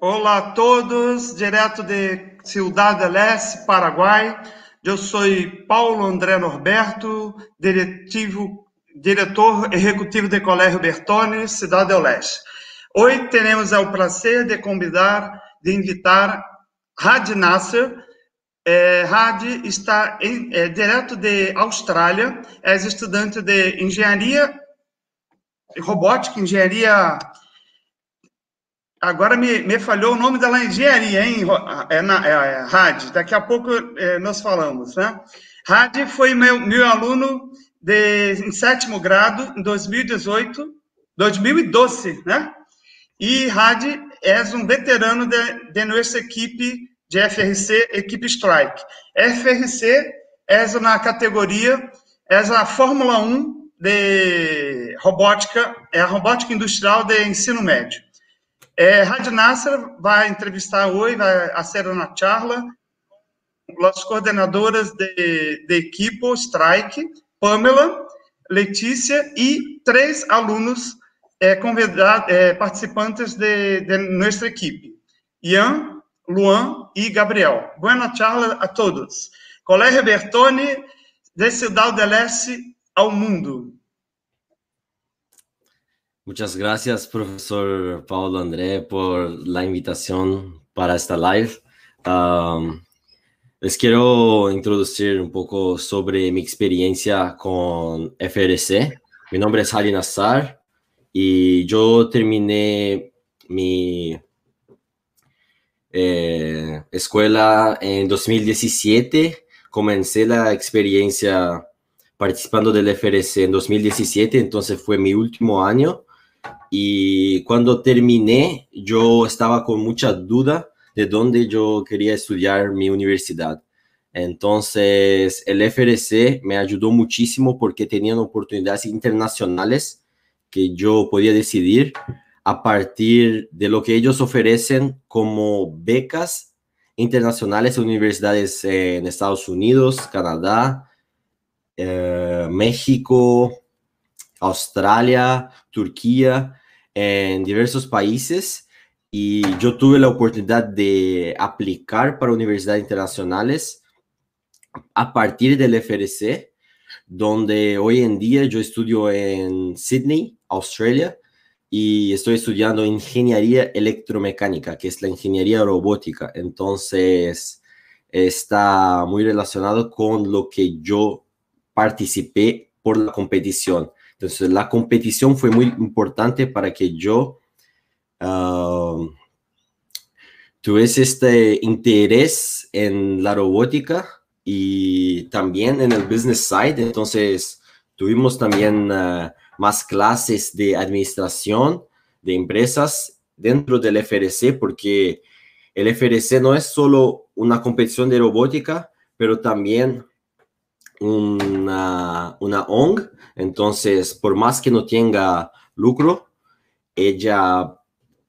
Olá a todos, direto de Ciudad del Este, Paraguai. Eu sou Paulo André Norberto, diretivo, diretor executivo do Colégio Bertone, Cidade Leste. Hoje teremos o prazer de convidar, de invitar Had Nasser. É, Had está em, é, direto de Austrália, é estudante de engenharia robótica, engenharia Agora me, me falhou o nome dela engenharia, hein, é, na, é, é Rad. Daqui a pouco é, nós falamos, né? Rad foi meu, meu aluno de, em sétimo grado, em 2018, 2012, né? E Rad é um veterano de, de nossa equipe de FRC, equipe Strike. FRC é uma categoria, é a Fórmula 1 de robótica, é a robótica industrial de ensino médio. É, Rádio Nasser vai entrevistar hoje, vai hacer uma charla as coordenadoras de, de Strike, Pamela, Letícia e três alunos é, convidados, é, participantes de, de nossa equipe, Ian, Luan e Gabriel. Boa charla a todos. Colégio Bertone, de Cidade del Este ao mundo. Muchas gracias, profesor Paulo André, por la invitación para esta live. Les quiero introducir un poco sobre mi experiencia con FRC. Mi nombre es Hali Nassar y yo terminé mi eh, escuela en 2017. Comencé la experiencia participando del FRC en 2017, entonces fue mi último año y cuando terminé, yo estaba con mucha duda de dónde yo quería estudiar mi universidad. Entonces, el FRC me ayudó muchísimo porque tenían oportunidades internacionales que yo podía decidir a partir de lo que ellos ofrecen como becas internacionales a universidades en Estados Unidos, Canadá, eh, México, Australia, Turquía, en diversos países y yo tuve la oportunidad de aplicar para universidades internacionales a partir del FRC, donde hoy en día yo estudio en Sydney, Australia, y estoy estudiando ingeniería electromecánica, que es la ingeniería robótica. Entonces, está muy relacionado con lo que yo participé por la competición. Entonces, la competición fue muy importante para que yo uh, tuviese este interés en la robótica y también en el business side. Entonces, tuvimos también uh, más clases de administración de empresas dentro del FRC, porque el FRC no es solo una competición de robótica, pero también una, una ONG, entonces por más que no tenga lucro, ella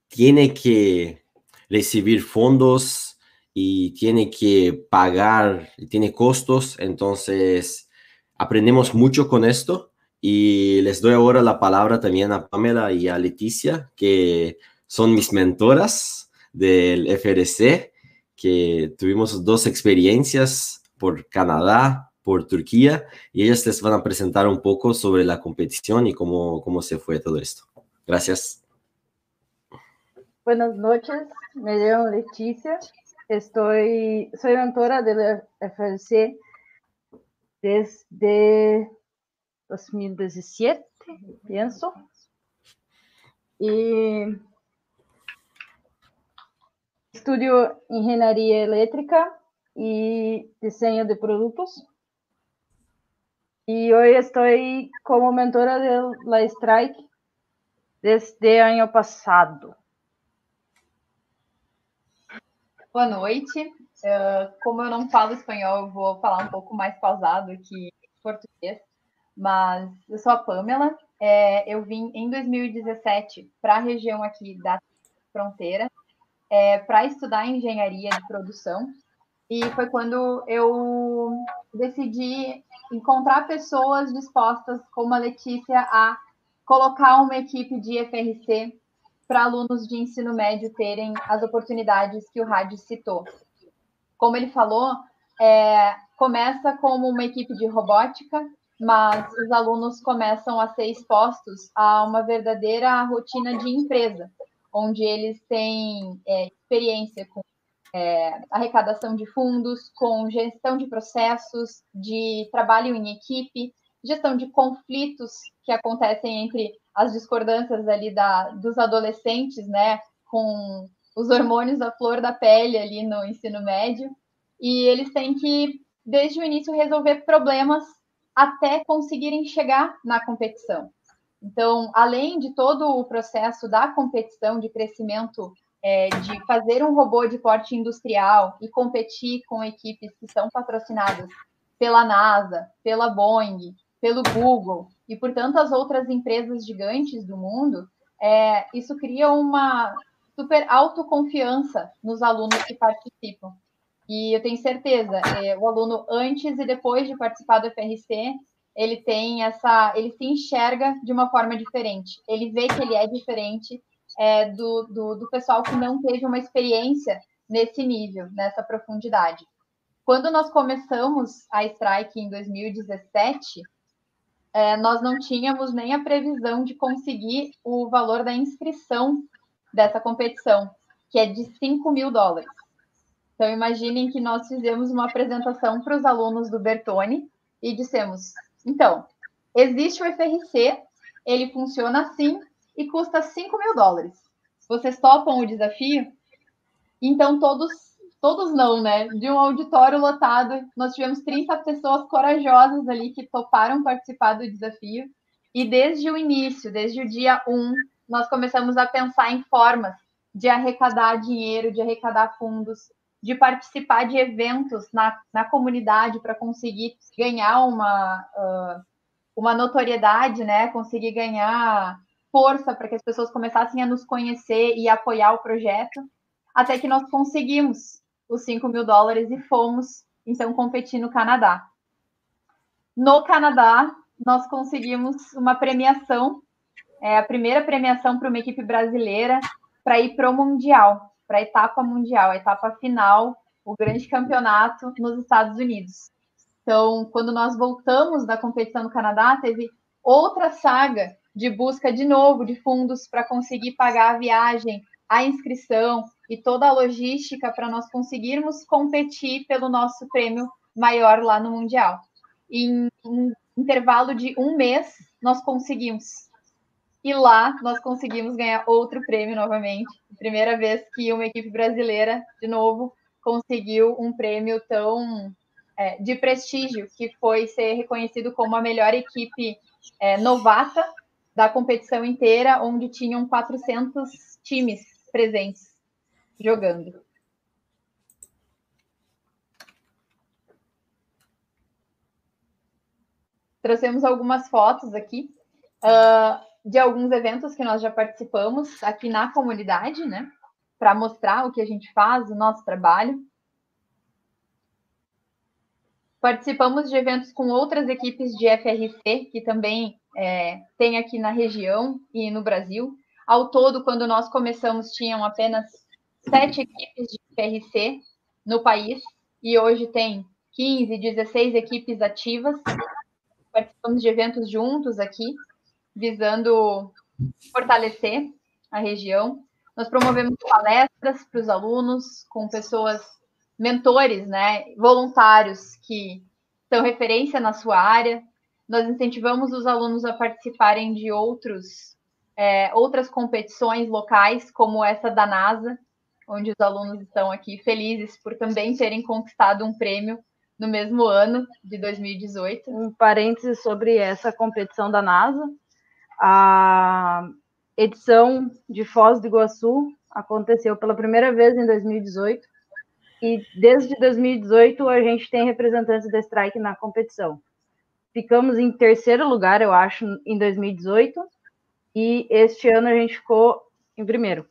tiene que recibir fondos y tiene que pagar, y tiene costos, entonces aprendemos mucho con esto. Y les doy ahora la palabra también a Pamela y a Leticia, que son mis mentoras del FRC, que tuvimos dos experiencias por Canadá, por Turquía y ellas les van a presentar un poco sobre la competición y cómo, cómo se fue todo esto. Gracias. Buenas noches, me llamo Leticia, estoy, soy mentora del FLC desde 2017, pienso. Y estudio ingeniería eléctrica y diseño de productos. Y hoy estoy como mentora de la Strike desde ano passado. Boa noite. Uh, como eu não falo espanhol, eu vou falar um pouco mais pausado que português. Mas eu sou a Pamela. É, eu vim em 2017 para a região aqui da fronteira é, para estudar engenharia de produção. E foi quando eu decidi encontrar pessoas dispostas, como a Letícia, a colocar uma equipe de FRC para alunos de ensino médio terem as oportunidades que o Rádio citou. Como ele falou, é, começa como uma equipe de robótica, mas os alunos começam a ser expostos a uma verdadeira rotina de empresa, onde eles têm é, experiência com é, arrecadação de fundos, com gestão de processos, de trabalho em equipe, gestão de conflitos que acontecem entre as discordâncias ali da, dos adolescentes, né, com os hormônios da flor da pele ali no ensino médio, e eles têm que, desde o início, resolver problemas até conseguirem chegar na competição. Então, além de todo o processo da competição de crescimento, é, de fazer um robô de porte industrial e competir com equipes que são patrocinadas pela NASA, pela Boeing, pelo Google e por tantas outras empresas gigantes do mundo, é, isso cria uma super autoconfiança nos alunos que participam. E eu tenho certeza, é, o aluno antes e depois de participar do FRC, ele tem essa, ele se enxerga de uma forma diferente. Ele vê que ele é diferente é, do, do, do pessoal que não teve uma experiência nesse nível, nessa profundidade. Quando nós começamos a Strike em 2017, é, nós não tínhamos nem a previsão de conseguir o valor da inscrição dessa competição, que é de 5 mil dólares. Então, imaginem que nós fizemos uma apresentação para os alunos do Bertone e dissemos: então, existe o FRC, ele funciona assim e custa 5 mil dólares. Vocês topam o desafio? Então, todos, todos não, né? De um auditório lotado, nós tivemos 30 pessoas corajosas ali que toparam participar do desafio. E desde o início, desde o dia 1, nós começamos a pensar em formas de arrecadar dinheiro, de arrecadar fundos, de participar de eventos na, na comunidade para conseguir ganhar uma, uh, uma notoriedade, né? Conseguir ganhar força para que as pessoas começassem a nos conhecer e apoiar o projeto, até que nós conseguimos os 5 mil dólares e fomos, então, competir no Canadá. No Canadá, nós conseguimos uma premiação, é a primeira premiação para uma equipe brasileira para ir para o Mundial para a etapa mundial, a etapa final, o grande campeonato nos Estados Unidos. Então, quando nós voltamos da competição no Canadá, teve outra saga de busca de novo de fundos para conseguir pagar a viagem, a inscrição e toda a logística para nós conseguirmos competir pelo nosso prêmio maior lá no Mundial. Em um intervalo de um mês, nós conseguimos e lá nós conseguimos ganhar outro prêmio novamente. Primeira vez que uma equipe brasileira, de novo, conseguiu um prêmio tão é, de prestígio, que foi ser reconhecido como a melhor equipe é, novata da competição inteira, onde tinham 400 times presentes jogando. Trouxemos algumas fotos aqui. Uh, de alguns eventos que nós já participamos aqui na comunidade, né? Para mostrar o que a gente faz, o nosso trabalho. Participamos de eventos com outras equipes de FRC, que também é, tem aqui na região e no Brasil. Ao todo, quando nós começamos, tinham apenas sete equipes de FRC no país, e hoje tem 15, 16 equipes ativas. Participamos de eventos juntos aqui, visando fortalecer a região. Nós promovemos palestras para os alunos com pessoas, mentores, né, voluntários que são referência na sua área. Nós incentivamos os alunos a participarem de outros, é, outras competições locais, como essa da NASA, onde os alunos estão aqui felizes por também terem conquistado um prêmio no mesmo ano de 2018. Um parênteses sobre essa competição da NASA. A edição de Foz do Iguaçu aconteceu pela primeira vez em 2018 e desde 2018 a gente tem representantes da Strike na competição. Ficamos em terceiro lugar, eu acho, em 2018 e este ano a gente ficou em primeiro.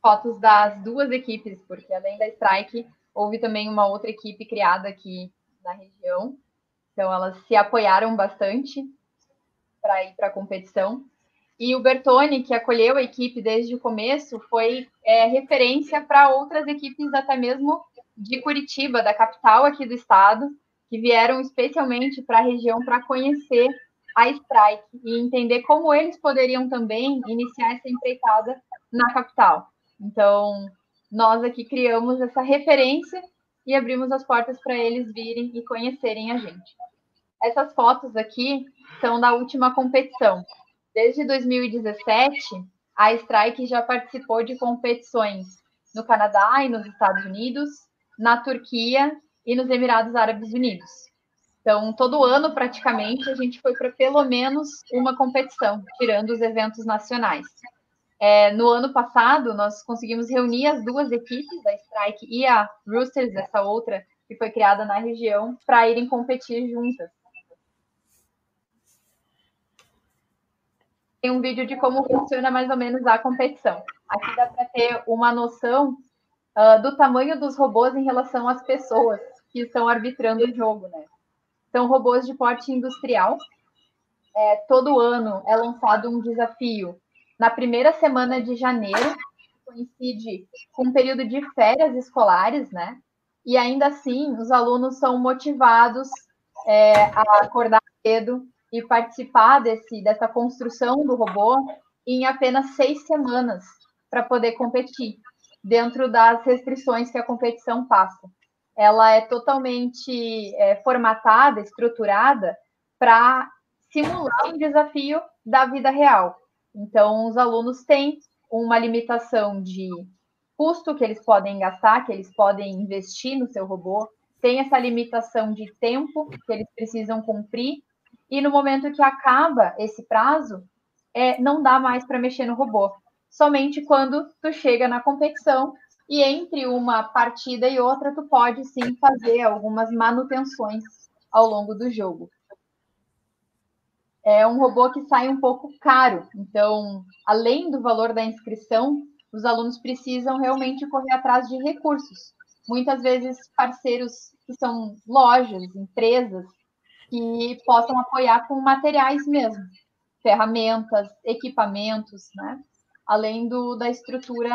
Fotos das duas equipes, porque além da Strike, houve também uma outra equipe criada aqui na região, então, elas se apoiaram bastante. para ir para a competição. E o Bertone, que acolheu a equipe desde o começo, foi é, referência para outras equipes, até mesmo de Curitiba, da capital aqui do estado, que vieram especialmente para a região para conhecer a Strike e entender como eles poderiam também iniciar essa empreitada na capital. Então, nós aqui criamos essa referência e abrimos as portas para eles virem e conhecerem a gente. Essas fotos aqui são da última competição. Desde 2017, a Strike já participou de competições no Canadá e nos Estados Unidos, na Turquia e nos Emirados Árabes Unidos. Então, todo ano, praticamente, a gente foi para pelo menos uma competição, tirando os eventos nacionais. É, no ano passado, nós conseguimos reunir as duas equipes, a Strike e a Roosters, essa outra que foi criada na região, para irem competir juntas. Tem um vídeo de como funciona mais ou menos a competição. Aqui dá para ter uma noção uh, do tamanho dos robôs em relação às pessoas que estão arbitrando o jogo, né? São robôs de porte industrial. É, todo ano é lançado um desafio na primeira semana de janeiro, coincide com um período de férias escolares, né? E ainda assim, os alunos são motivados é, a acordar cedo e participar desse, dessa construção do robô em apenas seis semanas para poder competir, dentro das restrições que a competição passa ela é totalmente é, formatada, estruturada para simular um desafio da vida real. Então, os alunos têm uma limitação de custo que eles podem gastar, que eles podem investir no seu robô, tem essa limitação de tempo que eles precisam cumprir, e no momento que acaba esse prazo, é, não dá mais para mexer no robô. Somente quando tu chega na competição e entre uma partida e outra, tu pode sim fazer algumas manutenções ao longo do jogo. É um robô que sai um pouco caro, então, além do valor da inscrição, os alunos precisam realmente correr atrás de recursos. Muitas vezes, parceiros que são lojas, empresas, que possam apoiar com materiais mesmo, ferramentas, equipamentos, né? Além do, da estrutura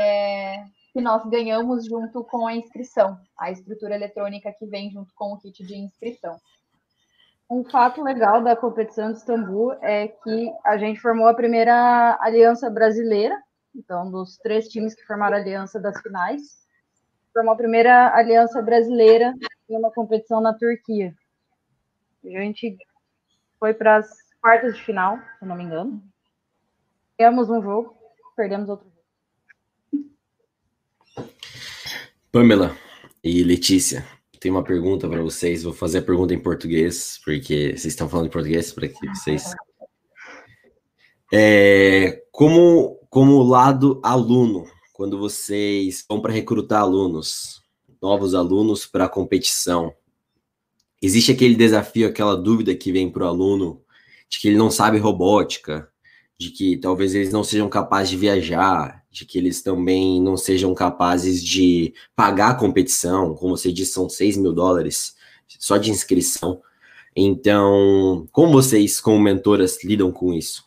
é, que nós ganhamos junto com a inscrição, a estrutura eletrônica que vem junto com o kit de inscrição. Um fato legal da competição de Istambul é que a gente formou a primeira aliança brasileira, então, dos três times que formaram a aliança das finais, formou a primeira aliança brasileira em uma competição na Turquia. A gente foi para as quartas de final, se não me engano. Ganhamos um jogo, perdemos outro Pamela e Letícia, tenho uma pergunta para vocês. Vou fazer a pergunta em português, porque vocês estão falando em português para que vocês. É, como, como lado aluno, quando vocês vão para recrutar alunos, novos alunos para a competição, existe aquele desafio, aquela dúvida que vem para o aluno de que ele não sabe robótica, de que talvez eles não sejam capazes de viajar, de que eles também não sejam capazes de pagar a competição, como você disse, são 6 mil dólares só de inscrição. Então, como vocês, como mentoras, lidam com isso?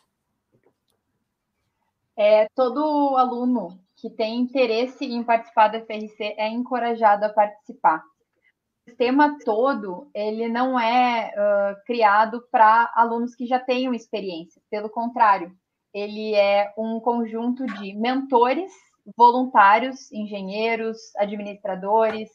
É, todo aluno que tem interesse em participar da FRC é encorajado a participar. Sistema todo, ele não é uh, criado para alunos que já tenham experiência, pelo contrário, ele é um conjunto de mentores, voluntários, engenheiros, administradores,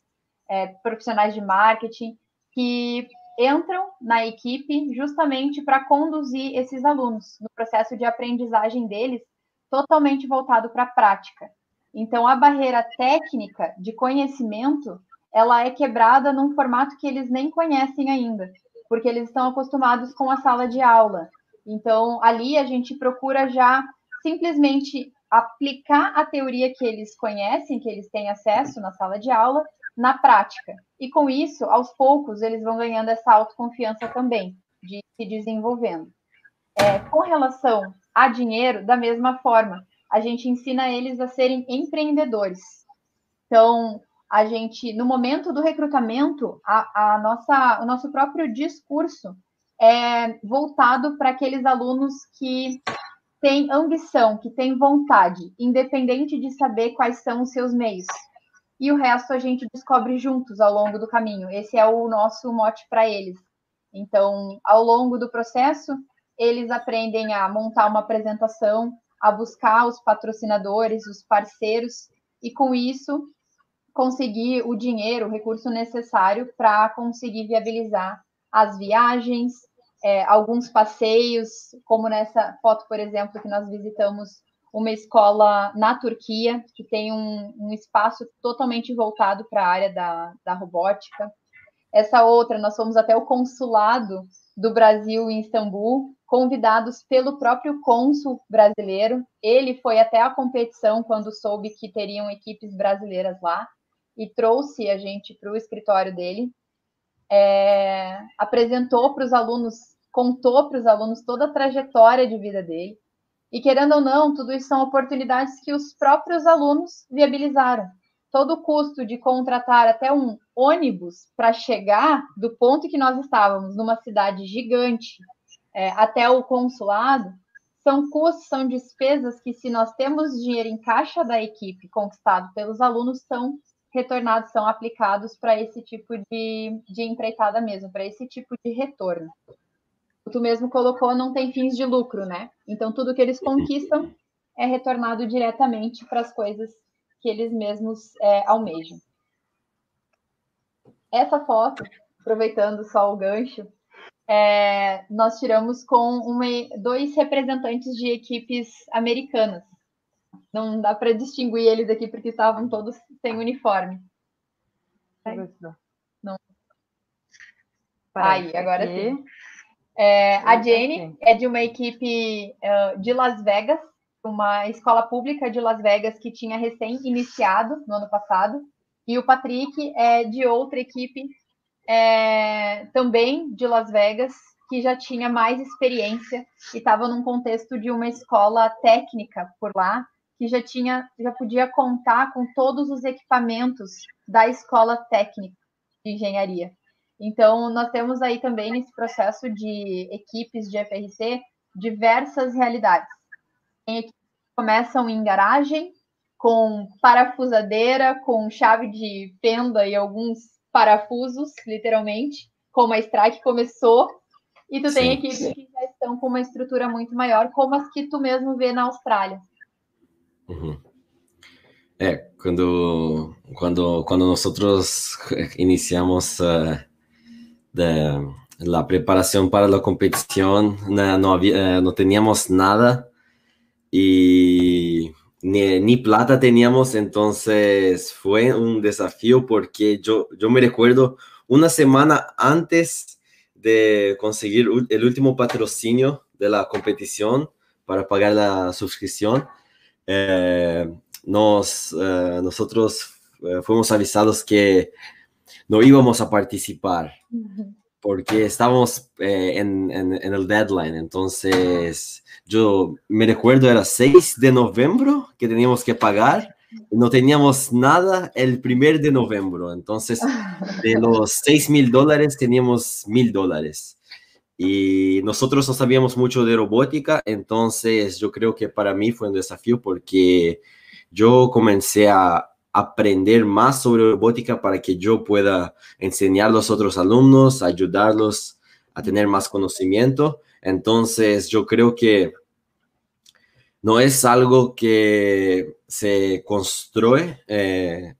é, profissionais de marketing, que entram na equipe justamente para conduzir esses alunos no processo de aprendizagem deles, totalmente voltado para a prática. Então, a barreira técnica de conhecimento, ela é quebrada num formato que eles nem conhecem ainda, porque eles estão acostumados com a sala de aula, então, ali a gente procura já simplesmente aplicar a teoria que eles conhecem, que eles têm acesso na sala de aula, na prática. E com isso, aos poucos, eles vão ganhando essa autoconfiança também, de se desenvolvendo. É, com relação a dinheiro, da mesma forma, a gente ensina eles a serem empreendedores. Então, a gente, no momento do recrutamento, a, a nossa, o nosso próprio discurso é voltado para aqueles alunos que têm ambição, que têm vontade, independente de saber quais são os seus meios. E o resto a gente descobre juntos ao longo do caminho. Esse é o nosso mote para eles. Então, ao longo do processo, eles aprendem a montar uma apresentação, a buscar os patrocinadores, os parceiros, e com isso conseguir o dinheiro, o recurso necessário para conseguir viabilizar as viagens, é, alguns passeios, como nessa foto, por exemplo, que nós visitamos uma escola na Turquia, que tem um, um espaço totalmente voltado para a área da, da robótica. Essa outra, nós fomos até o consulado do Brasil em Istambul, convidados pelo próprio cônsul brasileiro. Ele foi até a competição quando soube que teriam equipes brasileiras lá e trouxe a gente para o escritório dele. É, apresentou para os alunos, contou para os alunos toda a trajetória de vida dele. E querendo ou não, tudo isso são oportunidades que os próprios alunos viabilizaram. Todo o custo de contratar até um ônibus para chegar do ponto que nós estávamos, numa cidade gigante, é, até o consulado, são custos, são despesas que, se nós temos dinheiro em caixa da equipe conquistado pelos alunos, são retornados, são aplicados para esse tipo de, de empreitada mesmo, para esse tipo de retorno. Tu mesmo colocou, não tem fins de lucro, né? Então, tudo que eles conquistam é retornado diretamente para as coisas que eles mesmos é, almejam. Essa foto, aproveitando só o gancho, é, nós tiramos com uma, dois representantes de equipes americanas. Não dá para distinguir eles aqui porque estavam todos sem uniforme. Não. Aí, agora sim. É, a Jenny é de uma equipe uh, de Las Vegas, uma escola pública de Las Vegas que tinha recém iniciado no ano passado. E o Patrick é de outra equipe é, também de Las Vegas, que já tinha mais experiência e estava num contexto de uma escola técnica por lá, que já tinha, já podia contar com todos os equipamentos da escola técnica de engenharia. Então, nós temos aí também nesse processo de equipes de FRC diversas realidades. Tem equipes que começam em garagem, com parafusadeira, com chave de fenda e alguns parafusos, literalmente, como a Strike começou, e tu sim, tem equipes sim. que já estão com uma estrutura muito maior, como as que tu mesmo vê na Austrália. Uhum. É, quando, nós iniciamos uh, de, a preparação para a competição, não, não, havia, não tínhamos nada e ni, ni, plata teníamos, entonces fue un desafío porque yo, yo me recuerdo una semana antes de conseguir el último patrocinio de la competición para pagar la suscripción, eh, nos, eh, nosotros eh, fuimos avisados que no íbamos a participar porque estábamos en, en, en el deadline, entonces yo me recuerdo era 6 de noviembre que teníamos que pagar no teníamos nada el primer de noviembre. Entonces, de los 6 mil dólares teníamos mil dólares. Y nosotros no sabíamos mucho de robótica, entonces yo creo que para mí fue un desafío porque yo comencé a aprender más sobre robótica para que yo pueda enseñar a los otros alumnos, ayudarlos a tener más conocimiento. Entonces, yo creo que no es algo que se construye eh,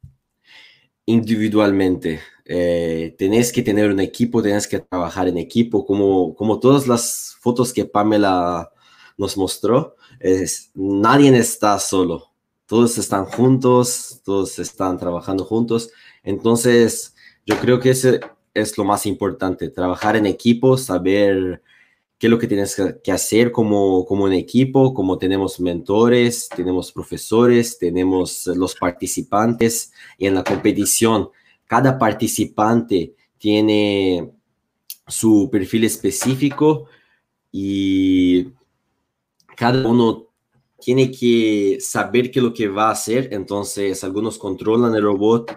individualmente. Eh, tenés que tener un equipo, tenés que trabajar en equipo, como, como todas las fotos que Pamela nos mostró. Es, nadie está solo, todos están juntos, todos están trabajando juntos. Entonces, yo creo que ese es lo más importante, trabajar en equipo, saber qué es lo que tienes que hacer como, como un equipo, como tenemos mentores, tenemos profesores, tenemos los participantes y en la competición cada participante tiene su perfil específico y cada uno tiene que saber qué es lo que va a hacer, entonces algunos controlan el robot,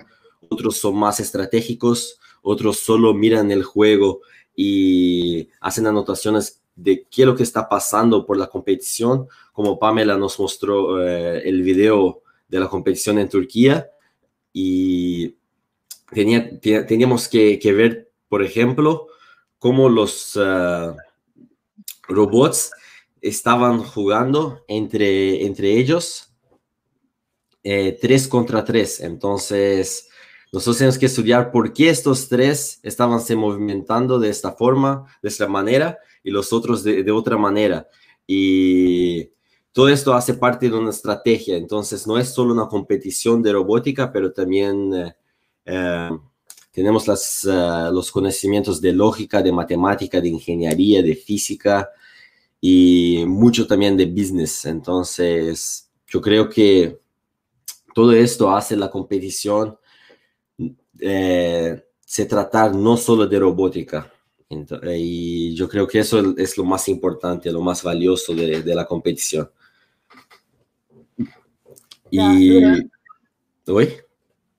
otros son más estratégicos, otros solo miran el juego y hacen anotaciones de qué es lo que está pasando por la competición, como Pamela nos mostró eh, el video de la competición en Turquía. Y tenía, teníamos que, ver, por ejemplo, cómo los uh, robots estaban jugando entre, entre ellos eh, tres contra tres. Entonces, nosotros tenemos que estudiar por qué estos tres estaban se movimentando de esta forma, de esta manera, y los otros de, de otra manera. Y todo esto hace parte de una estrategia. Entonces, no es solo una competición de robótica, pero también eh, eh, tenemos las, uh, los conocimientos de lógica, de matemática, de ingeniería, de física y mucho también de business. Entonces, yo creo que todo esto hace la competición eh, se tratar no solo de robótica. y yo creo que eso es lo más importante, lo más valioso de, de la competición. Durante, Oi?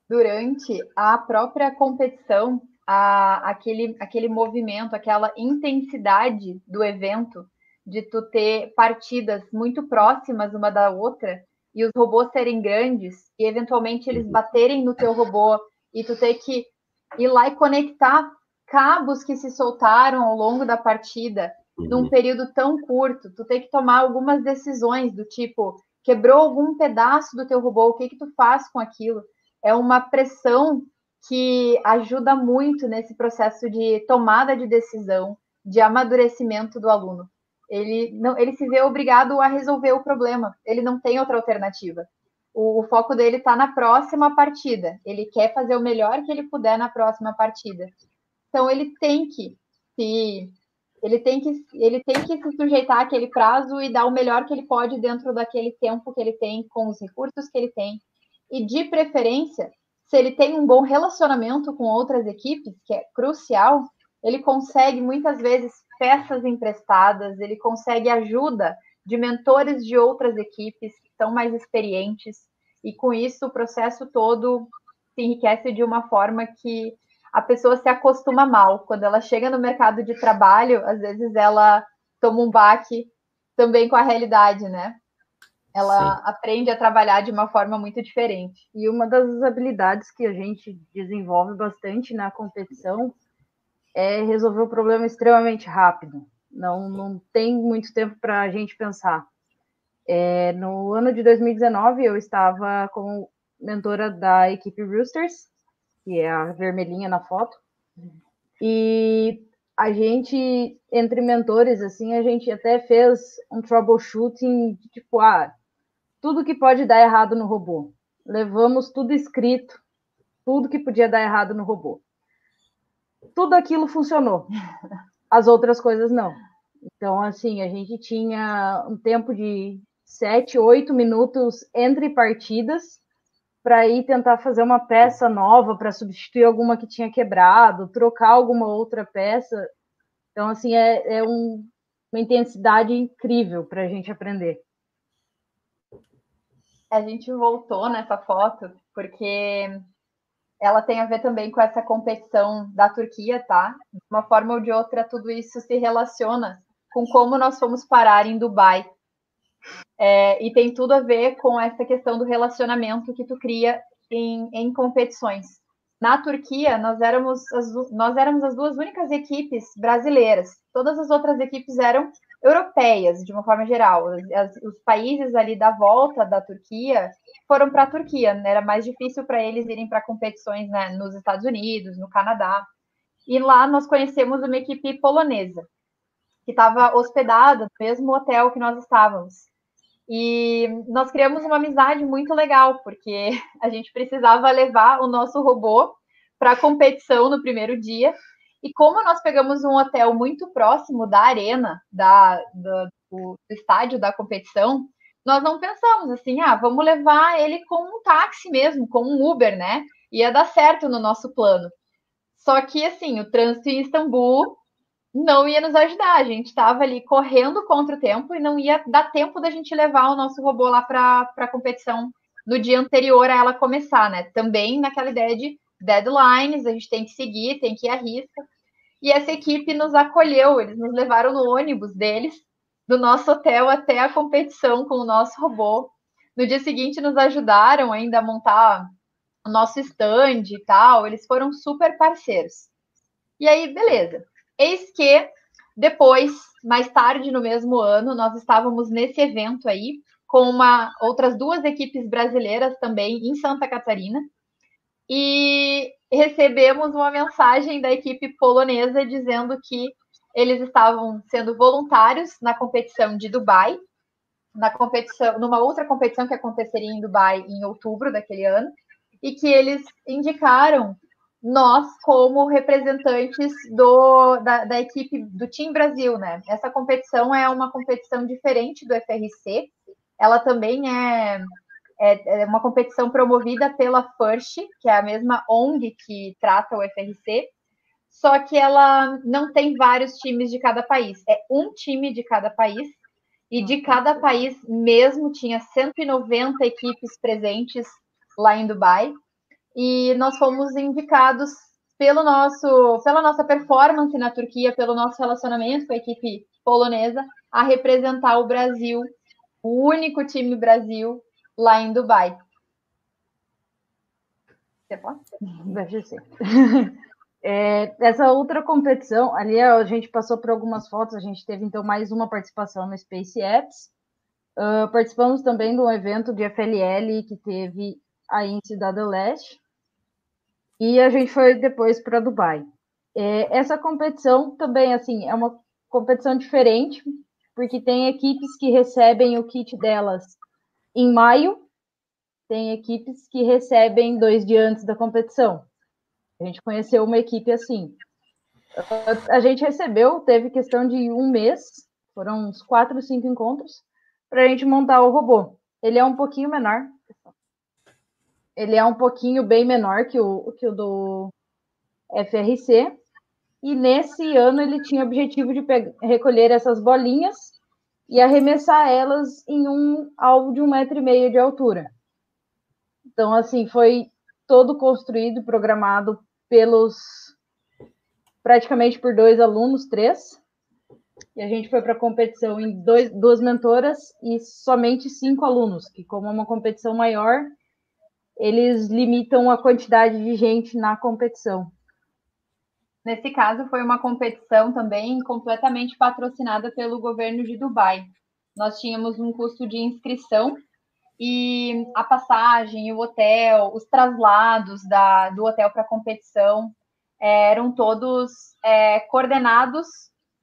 Durante a própria competição, a, aquele, aquele movimento, aquela intensidade do evento, de tu ter partidas muito próximas uma da outra e os robôs serem grandes e eventualmente eles uhum. baterem no teu robô e tu ter que ir lá e conectar cabos que se soltaram ao longo da partida uhum. num período tão curto, tu tem que tomar algumas decisões do tipo, quebrou algum pedaço do teu robô, o que que tu faz com aquilo? É uma pressão que ajuda muito nesse processo de tomada de decisão, de amadurecimento do aluno. Ele não, ele se vê obrigado a resolver o problema. Ele não tem outra alternativa. O, o foco dele está na próxima partida. Ele quer fazer o melhor que ele puder na próxima partida. Então ele tem que se ele tem que ele tem que se sujeitar àquele prazo e dar o melhor que ele pode dentro daquele tempo que ele tem com os recursos que ele tem e de preferência se ele tem um bom relacionamento com outras equipes que é crucial ele consegue muitas vezes peças emprestadas ele consegue ajuda de mentores de outras equipes que são mais experientes e com isso o processo todo se enriquece de uma forma que a pessoa se acostuma mal. Quando ela chega no mercado de trabalho, às vezes ela toma um baque também com a realidade, né? Ela Sim. aprende a trabalhar de uma forma muito diferente. E uma das habilidades que a gente desenvolve bastante na competição é resolver o problema extremamente rápido. Não, não tem muito tempo para a gente pensar. É, no ano de 2019, eu estava como mentora da equipe Roosters, que é a vermelhinha na foto. E a gente, entre mentores, assim, a gente até fez um troubleshooting, tipo, ah, tudo que pode dar errado no robô. Levamos tudo escrito, tudo que podia dar errado no robô. Tudo aquilo funcionou. As outras coisas não. Então, assim, a gente tinha um tempo de sete, oito minutos entre partidas para ir tentar fazer uma peça nova para substituir alguma que tinha quebrado, trocar alguma outra peça. Então, assim, é, é um, uma intensidade incrível para a gente aprender. A gente voltou nessa foto porque ela tem a ver também com essa competição da Turquia, tá? De uma forma ou de outra, tudo isso se relaciona com como nós fomos parar em Dubai é, e tem tudo a ver com essa questão do relacionamento que tu cria em, em competições. Na Turquia, nós éramos, as, nós éramos as duas únicas equipes brasileiras. Todas as outras equipes eram europeias, de uma forma geral. As, os países ali da volta da Turquia foram para a Turquia. Né? Era mais difícil para eles irem para competições né, nos Estados Unidos, no Canadá. E lá nós conhecemos uma equipe polonesa, que estava hospedada no mesmo hotel que nós estávamos. E nós criamos uma amizade muito legal, porque a gente precisava levar o nosso robô para a competição no primeiro dia. E como nós pegamos um hotel muito próximo da arena, da, do, do estádio da competição, nós não pensamos assim, ah, vamos levar ele com um táxi mesmo, com um Uber, né? Ia dar certo no nosso plano. Só que, assim, o trânsito em Istambul não ia nos ajudar. A gente estava ali correndo contra o tempo e não ia dar tempo da gente levar o nosso robô lá para a competição no dia anterior a ela começar, né? Também naquela ideia de deadlines, a gente tem que seguir, tem que ir à risca. E essa equipe nos acolheu, eles nos levaram no ônibus deles, do nosso hotel até a competição com o nosso robô. No dia seguinte, nos ajudaram ainda a montar o nosso stand e tal, eles foram super parceiros. E aí, beleza. Eis que depois, mais tarde no mesmo ano, nós estávamos nesse evento aí, com uma, outras duas equipes brasileiras também em Santa Catarina, e recebemos uma mensagem da equipe polonesa dizendo que eles estavam sendo voluntários na competição de Dubai, na competição, numa outra competição que aconteceria em Dubai em outubro daquele ano, e que eles indicaram nós como representantes do, da, da, equipe do Team Brasil, né? Essa competição é uma competição diferente do FRC. Ela também é é, é uma competição promovida pela FIRST, que é a mesma ONG que trata o FRC, só que ela não tem vários times de cada país, é um time de cada país, e de cada país mesmo tinha 190 equipes presentes lá em Dubai, e nós fomos indicados pelo nosso, pela nossa performance na Turquia, pelo nosso relacionamento com a equipe polonesa, a representar o Brasil, o único time Brasil lá em Dubai. Você pode? Deve ser. É, essa outra competição, ali a gente passou por algumas fotos, a gente teve então mais uma participação no Space Apps. Uh, participamos também de um evento de FLL que teve aí em Cidade Leste. E a gente foi depois para Dubai. É, essa competição também, assim, é uma competição diferente, porque tem equipes que recebem o kit delas em maio, tem equipes que recebem dois dias antes da competição. A gente conheceu uma equipe assim. A gente recebeu, teve questão de um mês, foram uns quatro, cinco encontros, para a gente montar o robô. Ele é um pouquinho menor. Ele é um pouquinho bem menor que o, que o do FRC. E nesse ano ele tinha o objetivo de recolher essas bolinhas e arremessar elas em um alvo de um metro e meio de altura. Então, assim, foi todo construído, programado pelos praticamente por dois alunos, três. E a gente foi para a competição em dois, duas mentoras e somente cinco alunos, que como é uma competição maior, eles limitam a quantidade de gente na competição. Nesse caso, foi uma competição também completamente patrocinada pelo governo de Dubai. Nós tínhamos um custo de inscrição e a passagem, o hotel, os traslados da, do hotel para a competição é, eram todos é, coordenados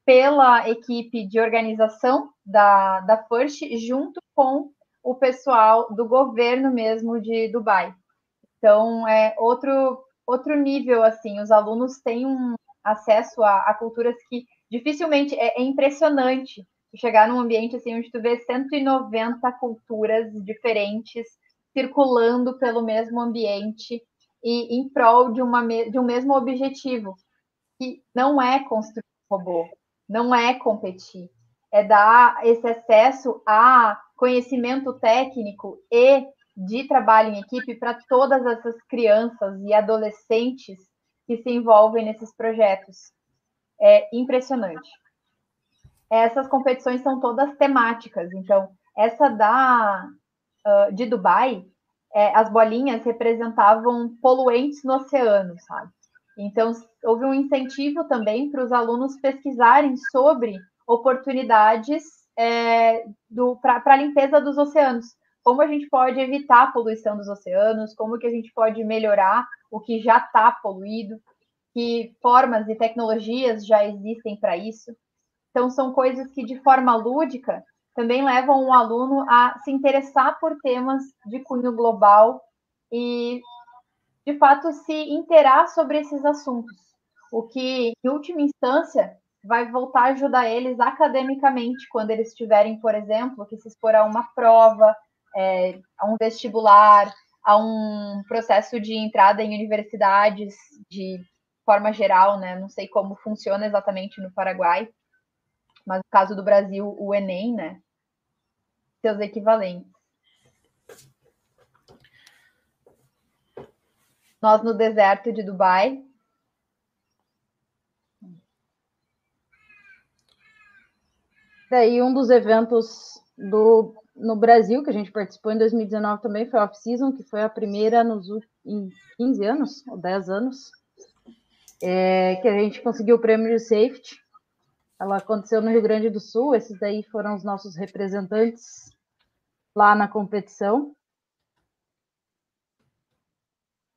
pela equipe de organização da, da FIRST, junto com o pessoal do governo mesmo de Dubai. Então, é outro outro nível, assim, os alunos têm um acesso a, a culturas que dificilmente, é, é, impressionante chegar num ambiente, assim, onde tu vê 190 culturas diferentes circulando pelo mesmo ambiente e em prol de, uma, de um mesmo objetivo, que não é construir um robô, não é competir, é dar esse acesso a conhecimento técnico e de trabalho em equipe para todas essas crianças e adolescentes que se envolvem nesses projetos. É impressionante. Essas competições são todas temáticas, então, essa da uh, de Dubai, é, as bolinhas representavam poluentes no oceano, sabe? Então, houve um incentivo também para os alunos pesquisarem sobre oportunidades é, para a limpeza dos oceanos como a gente pode evitar a poluição dos oceanos, como que a gente pode melhorar o que já está poluído, que formas e tecnologias já existem para isso. Então, são coisas que, de forma lúdica, também levam o aluno a se interessar por temas de cunho global e, de fato, se interar sobre esses assuntos. O que, em última instância, vai voltar a ajudar eles academicamente, quando eles tiverem, por exemplo, que se expor a uma prova, é, a um vestibular, a um processo de entrada em universidades de forma geral, né? Não sei como funciona exatamente no Paraguai, mas no caso do Brasil, o Enem, né? Seus equivalentes. Nós no deserto de Dubai. Daí um dos eventos do no Brasil, que a gente participou em 2019 também, foi Off-Season, que foi a primeira nos em 15 anos, ou 10 anos, é, que a gente conseguiu o prêmio de safety. Ela aconteceu no Rio Grande do Sul, esses daí foram os nossos representantes lá na competição.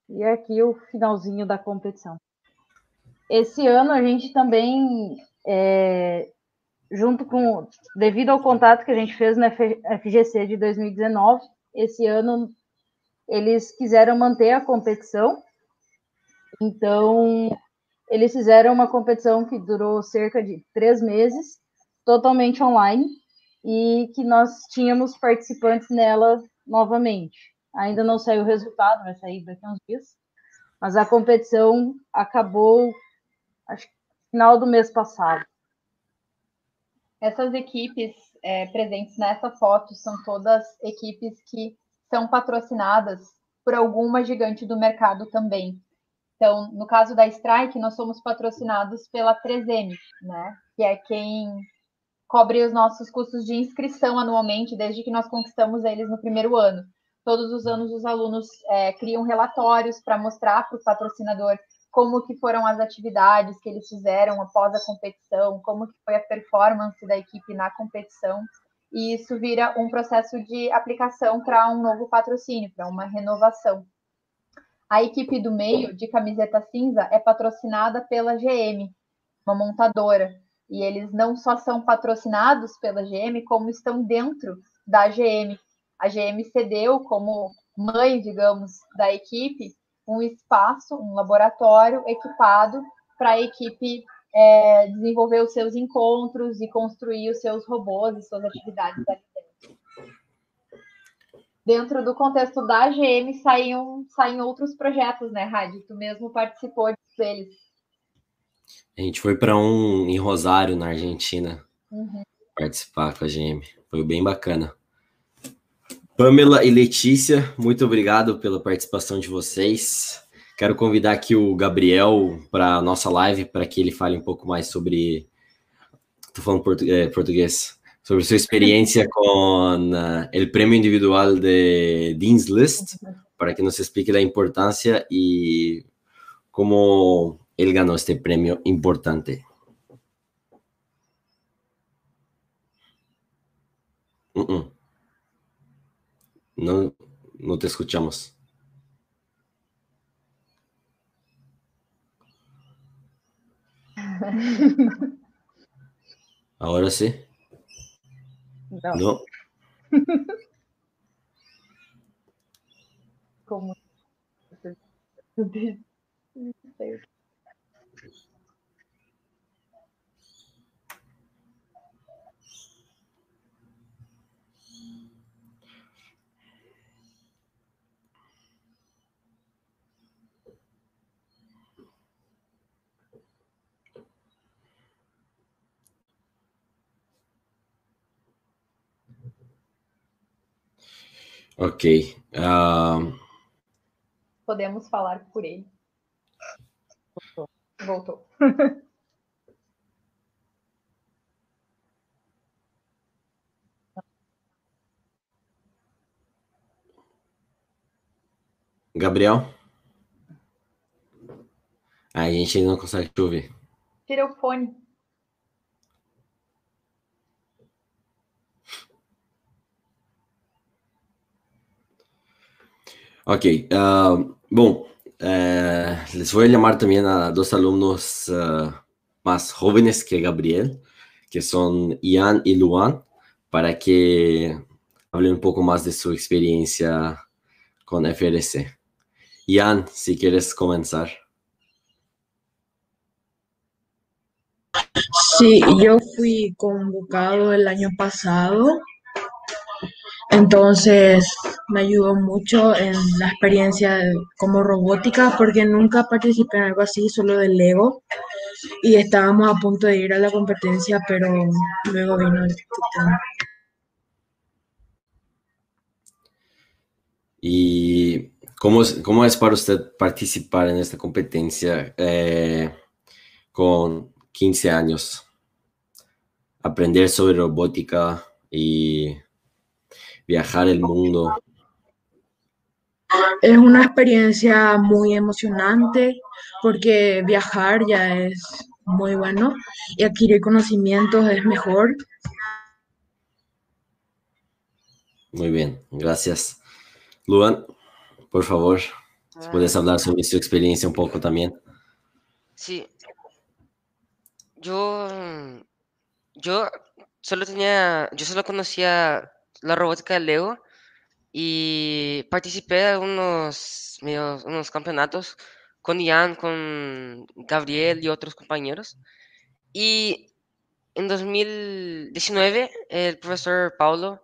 E aqui o finalzinho da competição. Esse ano a gente também, é, junto com, devido ao contato que a gente fez na FGC de 2019, esse ano eles quiseram manter a competição. Então, eles fizeram uma competição que durou cerca de três meses, totalmente online, e que nós tínhamos participantes nela novamente. Ainda não saiu o resultado, vai sair daqui a uns dias, mas a competição acabou, acho que final do mês passado. Essas equipes é, presentes nessa foto são todas equipes que são patrocinadas por alguma gigante do mercado também. Então, no caso da Strike, nós somos patrocinados pela 3M, né? Que é quem cobre os nossos custos de inscrição anualmente, desde que nós conquistamos eles no primeiro ano. Todos os anos os alunos é, criam relatórios para mostrar para o patrocinador como que foram as atividades que eles fizeram após a competição, como que foi a performance da equipe na competição, e isso vira um processo de aplicação para um novo patrocínio, para uma renovação. A equipe do meio, de camiseta cinza, é patrocinada pela GM, uma montadora, e eles não só são patrocinados pela GM, como estão dentro da GM. A GM cedeu como mãe, digamos, da equipe, um espaço, um laboratório equipado para a equipe é, desenvolver os seus encontros e construir os seus robôs e suas atividades ali dentro. Dentro do contexto da GM saem, saem outros projetos, né, Rádio? Tu mesmo participou deles. A gente foi para um em Rosário, na Argentina, uhum. participar com a GM. Foi bem bacana. Pamela e Letícia, muito obrigado pela participação de vocês. Quero convidar aqui o Gabriel para a nossa live, para que ele fale um pouco mais sobre. Estou falando portu é, português. Sobre sua experiência com uh, o prêmio individual de Dean's List, para que nos explique a importância e como ele ganhou este prêmio importante. Uh -uh. Não, não te escuchamos. Ahora sí. No. no. ¿Cómo? Ok. Uh... Podemos falar por ele. Voltou. Voltou. Gabriel? A gente não consegue te ouvir. Tira o fone. Ok, uh, les voy a llamar también a dos alumnos uh, más jóvenes que Gabriel, que son Ian y Luan, para que hablen un poco más de su experiencia con FRC. Ian, si quieres comenzar. Sí, yo fui convocado el año pasado entonces me ayudó mucho en la experiencia como robótica porque nunca participé en algo así, solo del Lego. Y estábamos a punto de ir a la competencia, pero luego vino el tema. ¿Y cómo es, cómo es para usted participar en esta competencia eh, con 15 años? aprender sobre robótica y viajar el mundo. Es una experiencia muy emocionante porque viajar ya es muy bueno y adquirir conocimientos es mejor. Muy bien, gracias. Luan, por favor, si puedes hablar sobre su experiencia un poco también. Sí. Yo, yo solo tenía, yo solo conocía la robótica de Lego y participé en unos, unos campeonatos con Ian, con Gabriel y otros compañeros. Y en 2019 el profesor Paulo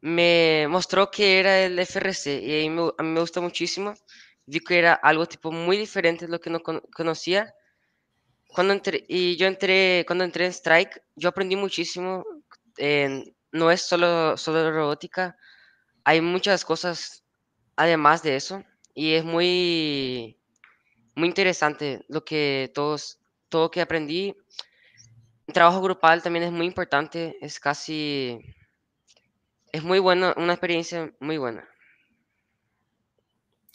me mostró que era el FRC y a mí me gusta muchísimo. Vi que era algo tipo muy diferente de lo que no conocía. Cuando entré, y yo entré, cuando entré en Strike, yo aprendí muchísimo. No es solo, solo robótica, hay muchas cosas además de eso y es muy, muy interesante lo que todos, todo que aprendí. Trabajo grupal también es muy importante, es casi, es muy bueno, una experiencia muy buena.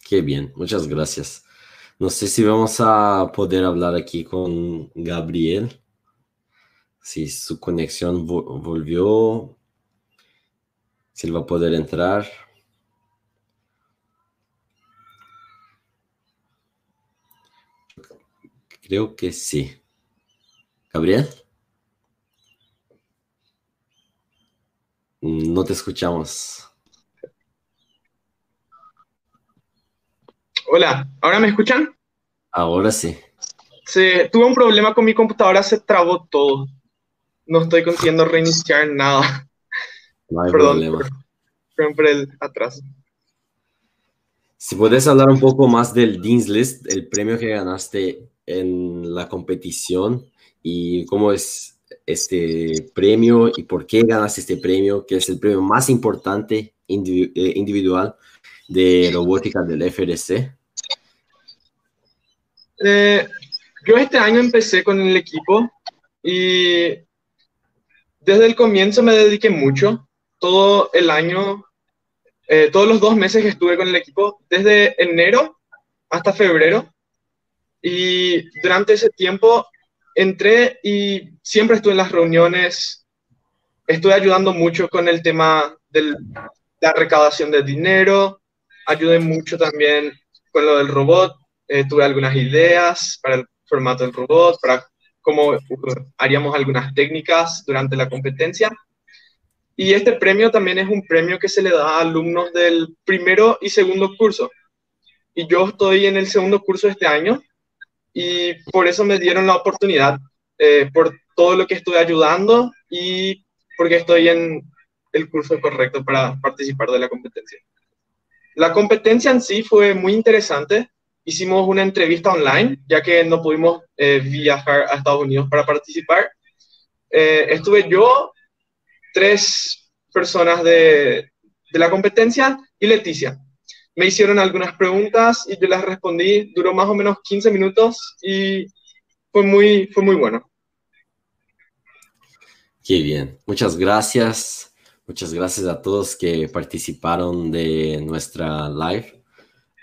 Qué bien, muchas gracias. No sé si vamos a poder hablar aquí con Gabriel. Si su conexión volvió, si él va a poder entrar. Creo que sí. Gabriel. No te escuchamos. Hola, ¿ahora me escuchan? Ahora sí. Se, tuve un problema con mi computadora, se trabó todo. No estoy consiguiendo reiniciar nada. No hay problema. Por, el atraso. Si puedes hablar un poco más del Dean's List, el premio que ganaste en la competición y cómo es este premio y por qué ganaste este premio, que es el premio más importante eh, individual de robótica del FRC. Eh, yo este año empecé con el equipo y desde el comienzo me dediqué mucho. Todo el año, eh, todos los dos meses que estuve con el equipo, desde enero hasta febrero. Y durante ese tiempo entré y siempre estuve en las reuniones. Estuve ayudando mucho con el tema de la recaudación de dinero. Ayudé mucho también con lo del robot eh, tuve algunas ideas para el formato del robot, para cómo haríamos algunas técnicas durante la competencia. Y este premio también es un premio que se le da a alumnos del primero y segundo curso. Y yo estoy en el segundo curso este año y por eso me dieron la oportunidad, eh, por todo lo que estoy ayudando y porque estoy en el curso correcto para participar de la competencia. La competencia en sí fue muy interesante hicimos una entrevista online, ya que no pudimos eh, viajar a Estados Unidos para participar. Eh, estuve yo, tres personas de, de, la competencia y Leticia. Me hicieron algunas preguntas y yo las respondí. Duró más o menos 15 minutos y fue muy, fue muy bueno. Qué bien. Muchas gracias. Muchas gracias a todos que participaron de nuestra live.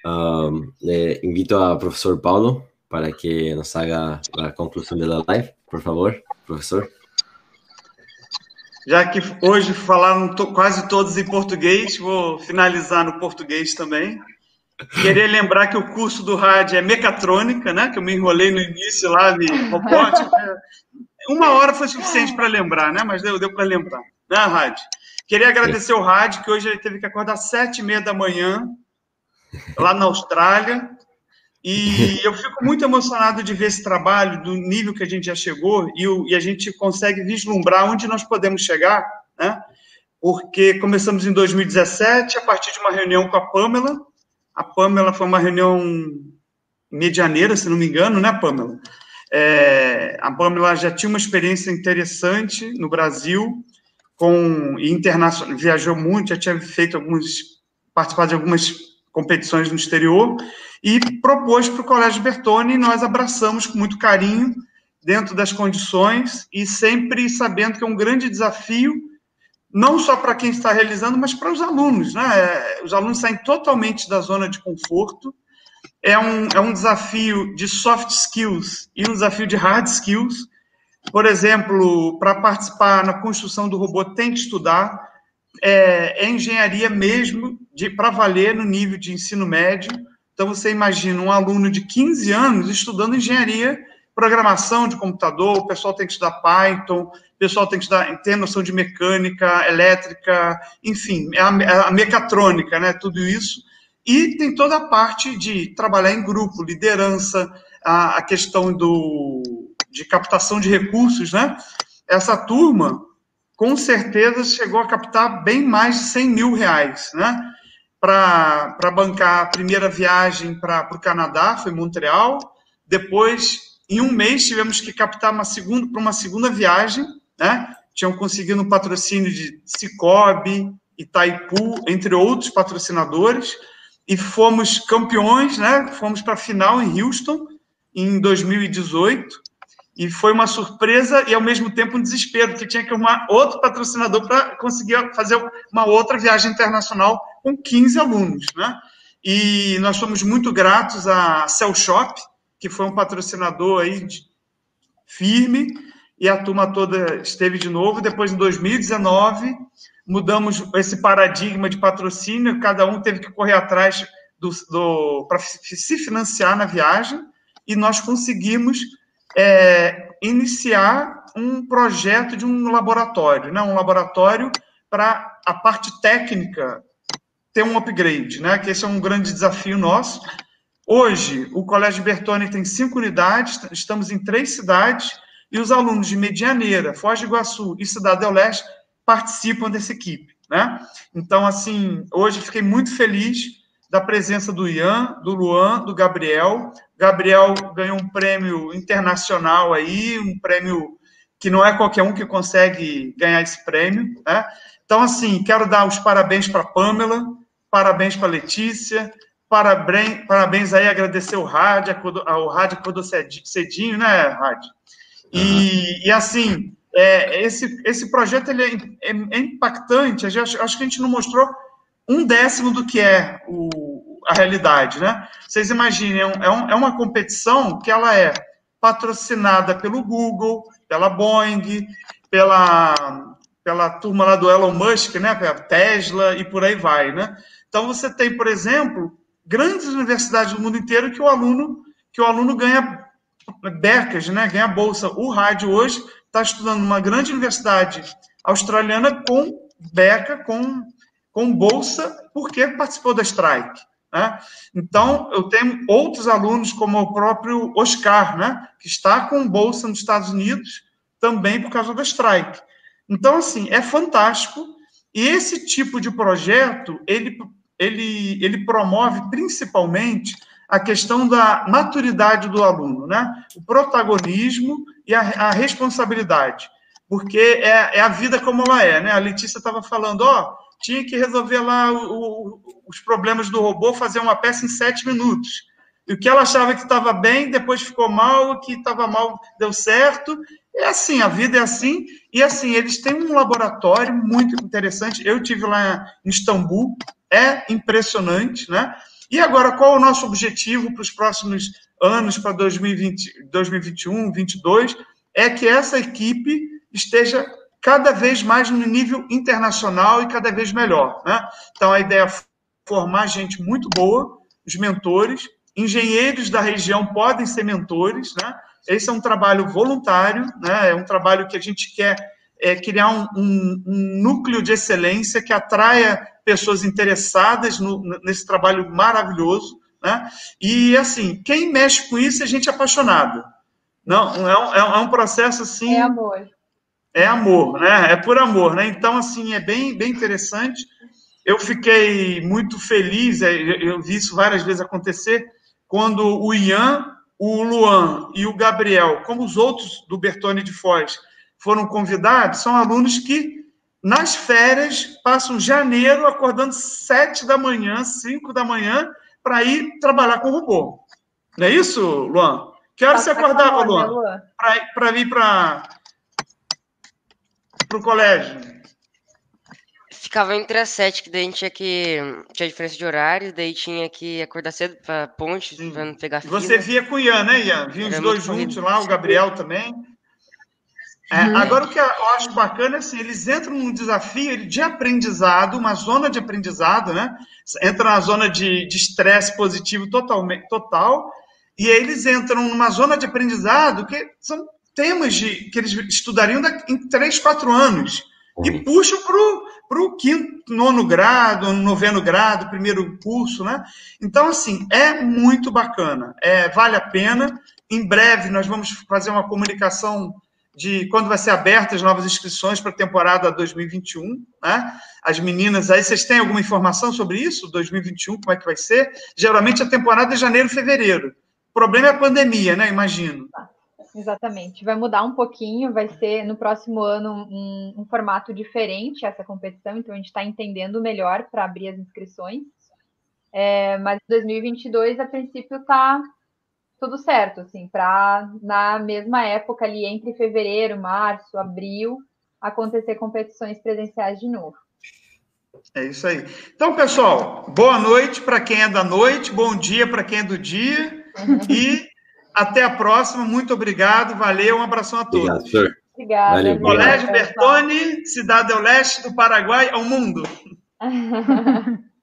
Um, le invito a profesor Paulo para que nos haga la conclusão da live, por favor, professor. Já que hoje falaram to quase todos em português, vou finalizar no português também. Queria lembrar que o curso do rádio é mecatrônica, né? Que eu me enrolei no início lá, me robótica. Uma hora foi suficiente para lembrar, né? Mas deu, deu para lembrar, né, rádio? Queria agradecer o rádio, que hoje ele teve que acordar às sete e meia da manhã lá na Austrália. E eu fico muito emocionado de ver esse trabalho, do nível que a gente já chegou, e, o, e a gente consegue vislumbrar onde nós podemos chegar, né? Porque começamos em 2017, a partir de uma reunião com a Pamela. A Pamela foi uma reunião medianeira, se não me engano, né, Pamela? É, a Pamela já tinha uma experiência interessante no Brasil, com internacional, viajou muito, já tinha feito alguns, participado de algumas competições no exterior, e propôs para o Colégio Bertone, e nós abraçamos com muito carinho, dentro das condições e sempre sabendo que é um grande desafio, não só para quem está realizando, mas para os alunos. Né? É, os alunos saem totalmente da zona de conforto. É um, é um desafio de soft skills e um desafio de hard skills. Por exemplo, para participar na construção do robô, tem que estudar. É, é engenharia mesmo, para valer no nível de ensino médio. Então, você imagina um aluno de 15 anos estudando engenharia programação de computador, o pessoal tem que estudar Python, o pessoal tem que estudar, ter noção de mecânica, elétrica, enfim, é a, é a mecatrônica, né, tudo isso. E tem toda a parte de trabalhar em grupo, liderança, a, a questão do, de captação de recursos, né? Essa turma, com certeza, chegou a captar bem mais de 100 mil reais, né? Para bancar a primeira viagem para o Canadá, foi Montreal, depois em um mês tivemos que captar uma segunda para uma segunda viagem, né? Tinham conseguido um patrocínio de Cicobi, Itaipu, entre outros patrocinadores, e fomos campeões, né? Fomos para a final em Houston em 2018 e foi uma surpresa e ao mesmo tempo um desespero, porque tinha que arrumar outro patrocinador para conseguir fazer uma outra viagem internacional com 15 alunos, né? E nós somos muito gratos à Cell Shop, que foi um patrocinador aí firme, e a turma toda esteve de novo. Depois, em 2019, mudamos esse paradigma de patrocínio, cada um teve que correr atrás do, do para se financiar na viagem, e nós conseguimos é, iniciar um projeto de um laboratório, né? um laboratório para a parte técnica ter um upgrade, né? que esse é um grande desafio nosso, Hoje, o Colégio Bertone tem cinco unidades, estamos em três cidades, e os alunos de Medianeira, Foz do Iguaçu e Cidade do Leste participam dessa equipe. Né? Então, assim, hoje fiquei muito feliz da presença do Ian, do Luan, do Gabriel. Gabriel ganhou um prêmio internacional aí, um prêmio que não é qualquer um que consegue ganhar esse prêmio. Né? Então, assim, quero dar os parabéns para a Pamela, parabéns para a Letícia, Parabéns, parabéns aí, agradecer o Rádio, ao Rádio acordou cedinho, né, Rádio? E, uhum. e assim, é, esse, esse projeto ele é, é, é impactante, acho, acho que a gente não mostrou um décimo do que é o, a realidade, né? Vocês imaginem, é, um, é uma competição que ela é patrocinada pelo Google, pela Boeing, pela, pela turma lá do Elon Musk, né? Tesla e por aí vai, né? Então você tem, por exemplo, grandes universidades do mundo inteiro que o aluno que o aluno ganha becas, né? Ganha bolsa. O rádio hoje está estudando numa grande universidade australiana com beca, com, com bolsa, porque participou da strike. Né? Então, eu tenho outros alunos, como o próprio Oscar, né? que está com bolsa nos Estados Unidos, também por causa da strike. Então, assim, é fantástico. E esse tipo de projeto, ele ele, ele promove principalmente a questão da maturidade do aluno, né? O protagonismo e a, a responsabilidade, porque é, é, a vida como ela é, né? A Letícia estava falando, ó, tinha que resolver lá o, o, os problemas do robô, fazer uma peça em sete minutos. E o que ela achava que estava bem, depois ficou mal, o que estava mal deu certo. É assim, a vida é assim. E assim, eles têm um laboratório muito interessante. Eu tive lá em Istambul, é impressionante, né? E agora, qual o nosso objetivo para os próximos anos, para 2020, 2021, 2022? É que essa equipe esteja cada vez mais no nível internacional e cada vez melhor, né? Então, a ideia é formar gente muito boa, os mentores, engenheiros da região podem ser mentores, né? Esse é um trabalho voluntário, né? É um trabalho que a gente quer é, criar um, um, um núcleo de excelência que atraia pessoas interessadas no, nesse trabalho maravilhoso, né? E assim, quem mexe com isso é gente apaixonada. Não, é um, é um processo assim. É amor. É amor, né? É por amor, né? Então, assim, é bem, bem interessante. Eu fiquei muito feliz, é, eu vi isso várias vezes acontecer, quando o Ian, o Luan e o Gabriel, como os outros do Bertone de Foz, foram convidados, são alunos que nas férias, passam janeiro acordando sete da manhã, cinco da manhã, para ir trabalhar com robô. Não é isso, Luan? Que hora você acordava, Luan? Para vir para o colégio? Ficava entre as sete, que daí a gente tinha que. Tinha diferença de horários, daí tinha que acordar cedo para ponte, para não pegar fila. Você via com o Ian, né, Ian? Via os dois juntos lá, o Gabriel também. É, uhum. Agora, o que eu acho bacana é assim, eles entram num desafio de aprendizado, uma zona de aprendizado, né? Entra na zona de estresse positivo totalmente, total, e aí eles entram numa zona de aprendizado que são temas de, que eles estudariam em três, quatro anos, uhum. e puxam para o quinto, nono grado, noveno grado, primeiro curso, né? Então, assim, é muito bacana, é, vale a pena. Em breve nós vamos fazer uma comunicação de quando vai ser aberta as novas inscrições para a temporada 2021, né? As meninas aí, vocês têm alguma informação sobre isso? 2021, como é que vai ser? Geralmente a temporada é janeiro, fevereiro. O problema é a pandemia, né? Imagino. Exatamente. Vai mudar um pouquinho, vai ser no próximo ano um, um formato diferente essa competição, então a gente está entendendo melhor para abrir as inscrições. É, mas 2022, a princípio, está tudo certo, assim, para na mesma época ali, entre fevereiro, março, abril, acontecer competições presenciais de novo. É isso aí. Então, pessoal, boa noite para quem é da noite, bom dia para quem é do dia uhum. e até a próxima. Muito obrigado, valeu, um abração a todos. Obrigado, senhor. Obrigada. Valeu, Colégio Bertone, Cidade do Leste do Paraguai ao mundo.